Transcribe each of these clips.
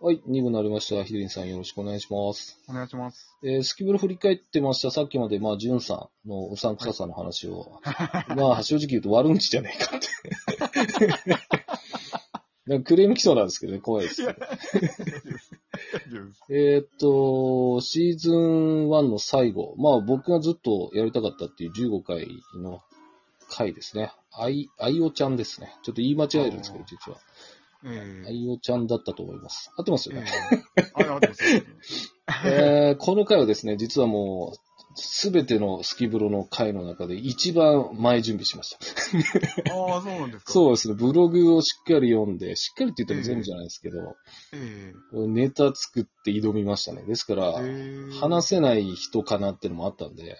はい、2部になりました。ヒデリンさんよろしくお願いします。お願いします。えースキブル振り返ってました。さっきまで、まあ、ジュンさんのうさんくささの話を、まあ、正直言うと悪口じゃねえかって。なんかクレーム来そうなんですけどね、怖いです。えーっと、シーズン1の最後、まあ僕がずっとやりたかったっていう15回の回ですね。あい、あいおちゃんですね。ちょっと言い間違えるんですけど、実は。えあいおちゃんだったと思います。合ってますえよね？ええあ、あってます えーこの回はですね、実はもう、すべてのスキブロの回の中で一番前準備しました。ああ、そうなんですか。う。そうですね、ブログをしっかり読んで、しっかりって言っても全部じゃないですけど、えネタ作って挑みましたね。ですから、ええ話せない人かなってのもあったんで、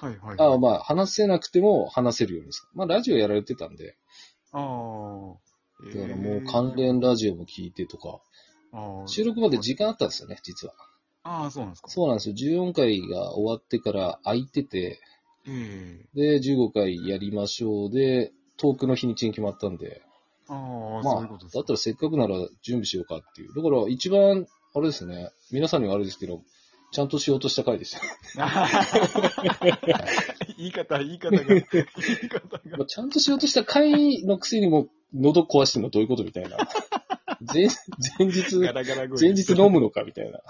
はいはい。あまあ、話せなくても話せるように。まあ、ラジオやられてたんで、ああ。だからもう関連ラジオも聞いてとか、収録まで時間あったんですよね、実は。ああ、そうなんですか。そうなんですよ。14回が終わってから空いてて、ええで、15回やりましょうで、トークの日にちに決まったんで、ああ、まあ、そういうことですだったらせっかくなら準備しようかっていう。だから一番、あれですね、皆さんにはあれですけど、ちゃんとしようとした回でした。言い方、言い方が、言い方が。まあちゃんとしようとした回のくせにも喉壊してんのどういうことみたいな。前前日、ガラガラ声前日飲むのかみたいな。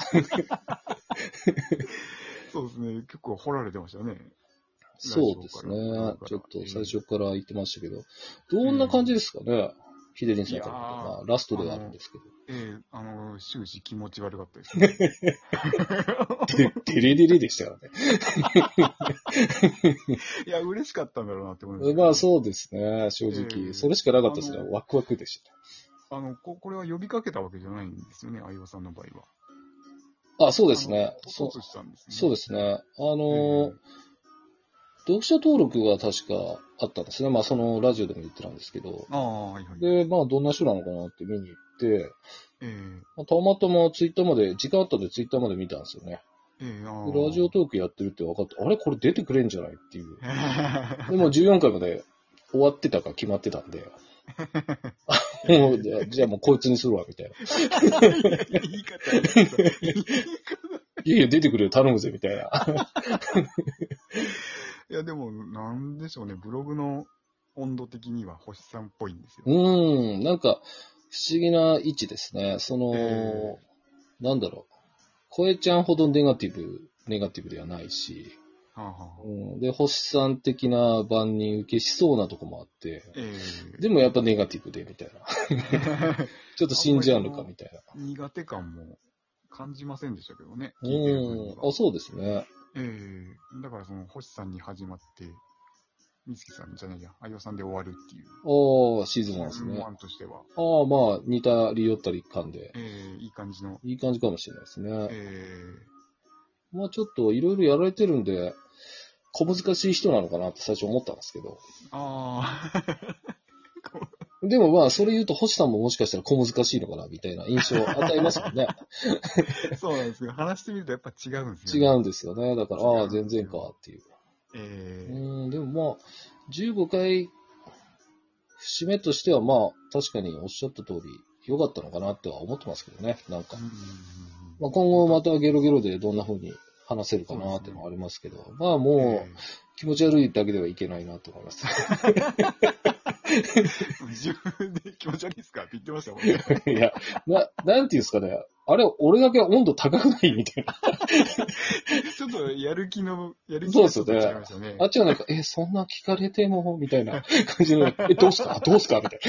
そうですね。結構掘られてましたね。そうですね。ちょっと最初から言ってましたけど、どんな感じですかね、ヒデリンさんとか、いやーまあ、ラストではあるんですけど。ええあの、終始気持ち悪かったですね。でデレデレでしたからね。いや、嬉しかったんだろうなって思います。まあそうですね、正直。ええそれしかなかったですねあ。のワクワクでした。あの、ここれは呼びかけたわけじゃないんですよね、相葉さんの場合は。あ、そうですね。そそううしたんですね。そうですね。あの読者登録が確かあったんですね。まあそのラジオでも言ってたんですけど。ああ、はいはい。で、まあどんな人なのかなって見に行って、えまあたまたまツイッターまで、時間あったんでツイッターまで見たんですよね。えええあでラジオトークやってるって分かって、あれ？これ出てくれんじゃないっていう。ー でも14回まで終わってたか決まってたんで、もうじゃあじゃあもうこいつにするわ、みたいな。言い方、言いやいや、出てくれよ、頼むぜ、みたいな。いや、でも、なんでしょうね、ブログの温度的には星さんっぽいんですよ。うーん、なんか、不思議な位置ですね。その、えなんだろう。声ちゃんほどネガティブ、ネガティブではないし、はあはあうん、で、星さん的な万人受けしそうなとこもあって、ええでもやっぱネガティブで、みたいな。ちょっと信じ合うのか、みたいな。苦手感も感じませんでしたけどね。うん、はあ、そうですね。ええだからその、星さんに始まって、みつきさんじゃないや、あよさんで終わるっていう。ああ、シーズン1ですね。シーズンワンとしては、ああ、まあ、似たり寄ったり感で、ええいい感じの、いい感じかもしれないですね。えまあちょっといろいろやられてるんで、小難しい人なのかなって最初思ったんですけど。えああ、でもまあ、それ言うと、星さんももしかしたら小難しいのかな、みたいな印象を与えますもんね。そうなんですけど、話してみるとやっぱ違うんですよ、違うんですよね。だから、ああ、全然か、っていう。ええうん、でもまあ、15回、節目としてはまあ、確かにおっしゃった通り、良かったのかなっては思ってますけどね、なんか。まあ、今後またゲロゲロでどんな風に話せるかなっていうのはありますけど、まあもうえ。気持ち悪いだけではいけないなと思います。え自分で気持ち悪いですかって言ってましたもんね。いや、な、なんていうんですかね。あれ、俺だけ温度高くないみたいな。ちょっとやる気の、やる気そうですよね。あっちはなんか、え、そんな聞かれても、みたいな感じの、え、どうすかどうすかみたい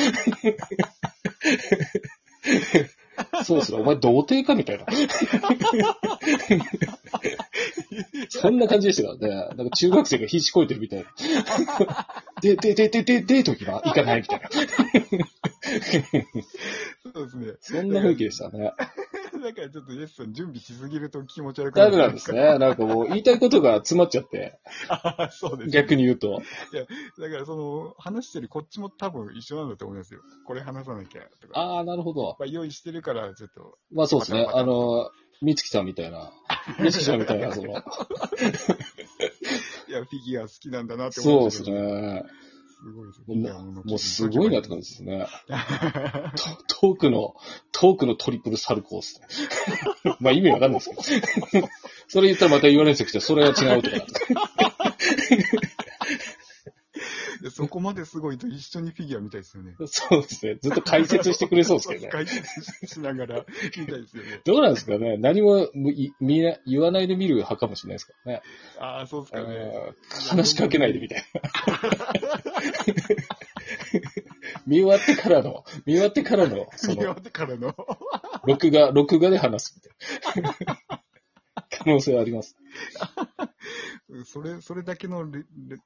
な。そうっすね。お前童貞か？みたいな。そんな感じでしたからね。なんか中学生が必死こいてるみたいな。で、で、で、で、で、デートには行かないみたいな。そうですね。そんな雰囲気でしたね。だからちょっとイエスさん準備しすぎると気持ち悪くなるダメなんです。ね。なんかもう言いたいことが詰まっちゃって、ああ、そうです、逆に言うと。だからその、話してるこっちも多分一緒なんだと思いますよ。これ話さなきゃとか。ああ、なるほど。まあ、用意してるから、ちょっと。まあそうですね。あの、みつきさんみたいな、みつきさんみたいな、その、いや、フィギュア好きなんだなってそうで思いますしたけどね。すごいですもうすごいなって感じですね。トトークの、トークのトリプルサルコース。まあ意味わかんないですけど。それ言ったらまた言われるんですけど、それは違うとか。でそこまですごいと一緒にフィギュア見たいですよね。そうですね。ずっと解説してくれそうですけどね。解説しながら 見たいですよね。どうなんですかね何も見な言わないで見る派かもしれないですからね。ああ、そうですかね。えー話しかけないでみたいな。見終わってからの、見終わってからの、その、見終わってからの。録画、録画で話すみたいな。可能性はあります。それ、それだけの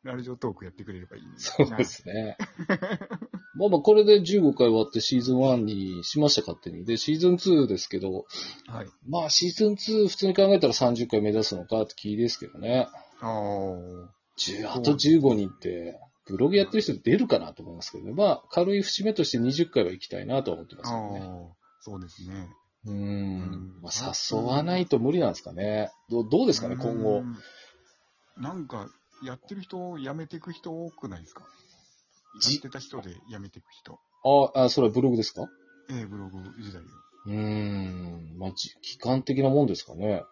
ラジオトークやってくれればいいね。そうですね。まあまあ、これで15回終わってシーズン1にしました、勝手に。で、シーズン2ですけど、はい。まあ、シーズン2普通に考えたら30回目指すのかって気ですけどね。ああ。10あと15人って、ブログやってる人出るかなと思いますけどね。まあ、軽い節目として20回は行きたいなとは思ってますけどね。そうですね。うーんん。まあ、誘わないと無理なんですかね。どうどうですかね、今後う。ん。なんか、やってる人、辞めていく人多くないですか？じやってた人で辞めていく人。あ、あ、それはブログですか？ええ、ブログ時代うーん。まあ、じ期間的なもんですかね。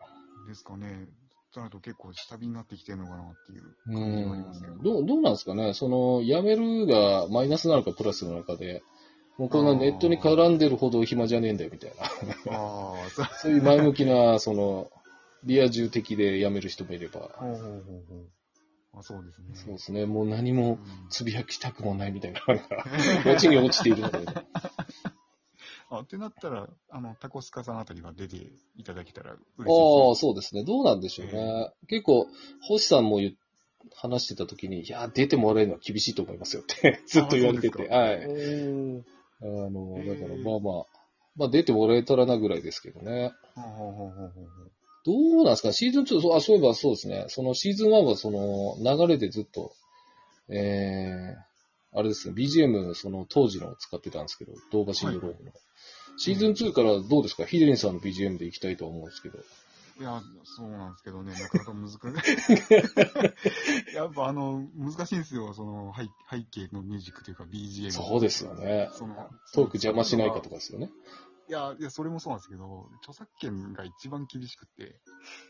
ですかね。となると結構下火になってきてるのかなっていうう感じはありますけど。ん。どう、どうなんですかね？その、辞めるがマイナスなのかプラスなのかで、もうこんなネットに絡んでるほど暇じゃねえんだよみたいな。ああ、そう。そういう前向きな、その、リア充的で辞める人もいれば、ほうほうほうほう。あそうですね。そうですね。もう何もうんつぶやきたくもないみたいな、なんか、落ちに落ちているので、あ、ってなったら、あの、タコスカさんあたりが出ていただけたら嬉しいです、ああ、そうですね。どうなんでしょうね。結構、星さんも言っ話してた時に、いや、出てもらえるのは厳しいと思いますよって ずっと言われてて、あはい。あの、だからまあまあ、まあ出てもらえたらなぐらいですけどね。ほうほうほうほうほうどうなんですか？シーズン2、そうあ、そういえばそうですね。そのシーズン1はその流れでずっと、えー、あれですね、BGM、その当時のを使ってたんですけど、動画シンドロームの。シーズン2からどうですか？ヒデリンさんの BGM で行きたいと思うんですけど。いや、そうなんですけどね、なかなか難しい。やっぱあの、難しいんですよ、その背背景のミュージックというか BGM。そうですよね。そのトーク邪魔しないかとかですよね。いや、いや、それもそうなんですけど、著作権が一番厳しくて、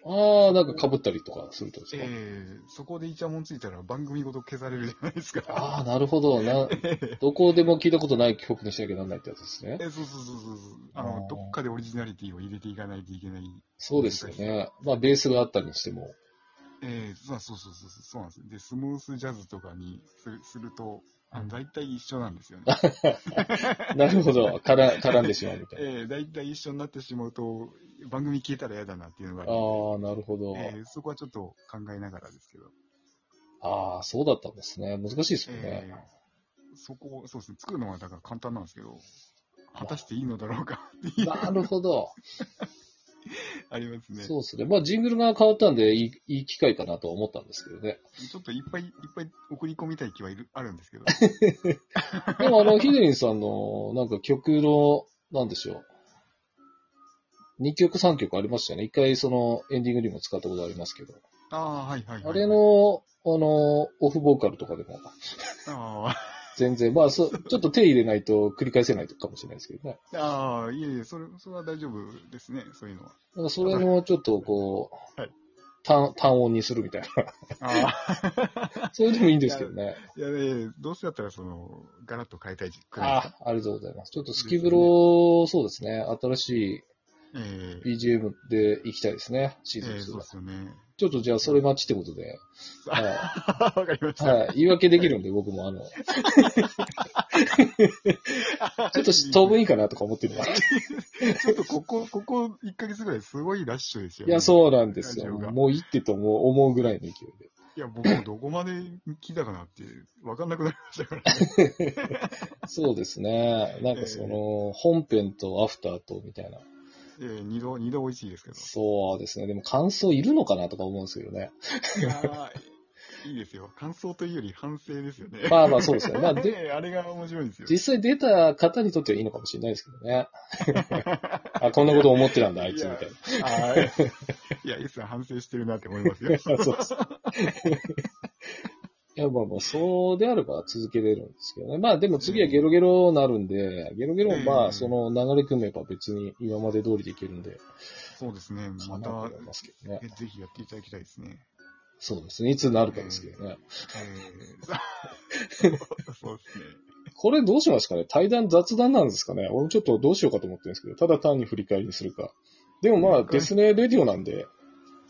ああ、なんか被ったりとかするとですえか、えそこでイチャモンついたら番組ごと消されるじゃないですか。ああ、なるほど。な、どこでも聞いたことない曲にしなきゃならないってやつですね。えそうそうそうそうそう。ああの、ーどっかでオリジナリティを入れていかないといけない。そうですよね。まあ、ベースがあったにしても。ええそうそうそうそう、そうなんです。で、スムースジャズとかにするすると、あの大体一緒なんですよね。なるほど。絡絡んでしまうみたいな。ええ大体一緒になってしまうと、番組消えたら嫌だなっていうのがあるああ、なるほど。ええそこはちょっと考えながらですけど。ああ、そうだったんですね。難しいですよね。ええそこ、そうですね、作るのはだから簡単なんですけど、果たしていいのだろうかっていう、なるほど。ありますね。そうですね。まあ、ジングルが変わったんでいい、いい機会かなとは思ったんですけどね。ちょっといっぱいいっぱい送り込みたい気はいるあるんですけど。でも、あの、ヒデリンさんの、なんか曲の、なんでしょう。2曲3曲ありましたよね。一回そのエンディングにも使ったことありますけど。ああ、はいはいはい。あれ、の、あの、オフボーカルとかでも、あ全然、まあそ、ちょっと手入れないと繰り返せないかもしれないですけどね。あ、ああ、いえいえ、それ、それは大丈夫ですね、そういうのは。なんかそれのちょっとこう、はい単単音にするみたいな。ああ、それでもいいんですけどね。いやね、どうせだったら、その、ガラッと変えたいくらいあですか？ありがとうございます。ちょっとスキブロ、そうですね。新しいええ BGM で行きたいですね。シーズンええ2は。そうですよね。ちょっとじゃあそれ待ちってことで。は わかりましい。た。はい。言い訳できるんで僕もあの、ちょっと当分いいかなとか思ってるわ。ちょっとここ、ここ1ヶ月ぐらいすごいラッシュですよね。いや、そうなんですよ。ラジオがもういいってと思う思うぐらいの勢いで。いや、僕もどこまで聞いたかなって、わかんなくなりましたからね。そうですね。なんかその、本編とアフターとみたいな。えー、二度、二度美味しいですけど。そうですね。でも感想いるのかなとか思うんですけどね。いいいですよ。感想というより反省ですよね。まあまあそうですね。まあで、で、あれが面白いんですよ。実際出た方にとってはいいのかもしれないですけどね。あ、こんなこと思ってたんだ、あいつみたいな。いや、イスさん反省してるなって思いますよ。そうです。いや、まあまあ、そうであれば続けれるんですけどね。まあでも次はゲロゲロなるんで、ゲロゲロもまあ、ええその流れ組めば別に今まで通りでいけるんで、そうですね。またますけどね。えぜひやっていただきたいですね。そうですね。いつになるかですけどね。えー、そうですね。これどうしますかね対談、雑談なんですかね俺もちょっとどうしようかと思ってるんですけど、ただ単に振り返りにするか。でもまあ、デスネレディオなんで、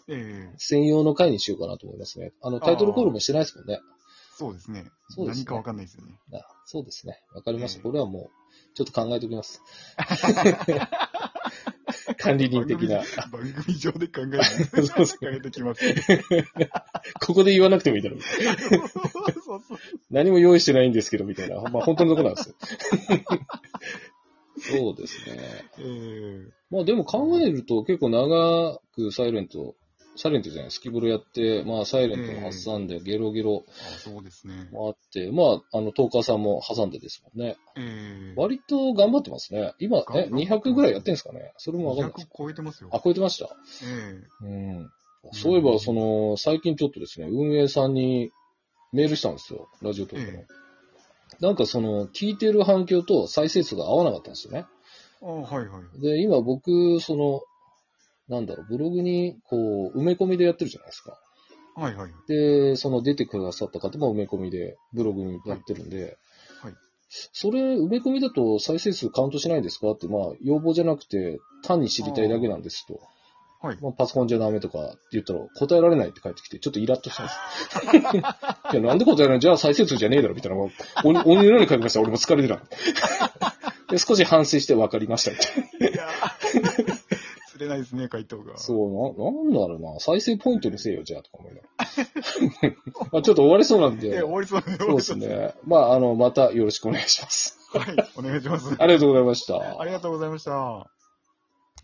えー、専用の回にしようかなと思いますね。あの、タイトルコールもしてないですもんね。そうですね。そうですね何かわかんないですよね。あそうですね。わかりました。ええこれはもう、ちょっと考えておきます。管理人的な。番組番組上で考えて、そうそう考えてきます。ここで言わなくてもいいだろう。そうそう。何も用意してないんですけど、みたいな。まあ、本当のとこなんですよ。そうですね。えー、まあでも考えると結構長くサイレント、サイレントじゃない、スキブロやって、まあサイレントも挟んで、ゲロゲロあそうですね。もあって、まあ、あの、トーカーさんも挟んでですもんね。えー、割と頑張ってますね。今、え、頑張ってます200ぐらいやってんですかね？それもわかんないです200。超えてますよ。あ、超えてました？えうん。そういえば、その、最近ちょっとですね、運営さんにメールしたんですよ。ラジオトークの。えなんかその、聞いてる反響と再生数が合わなかったんですよね。ー、あはいはい。で、今僕、その、なんだろう、ブログに、こう、埋め込みでやってるじゃないですか。はいはい。で、その出てくださった方も埋め込みで、ブログにやってるんで、はい。それ、埋め込みだと再生数カウントしないんですかって、まあ、要望じゃなくて、単に知りたいだけなんですと。はい。まあ、パソコンじゃダメとかって言ったら、答えられないって返ってきて、ちょっとイラッとしたんです。いや、なんで答えられない？じゃあ再生数じゃねえだろ、みたいな。も鬼のように書きました。俺も疲れてた。で、少し反省して分かりました、みたいな。れないですね、回答が。そう、な、なんだろうな。再生ポイントにせよ、じゃあ、とか思いながら。まあちょっと終わりそうなんで。え、終わりそうね。そうですね。まあ、あの、またよろしくお願いします。はい、お願いします。ありがとうございました。ありがとうございました。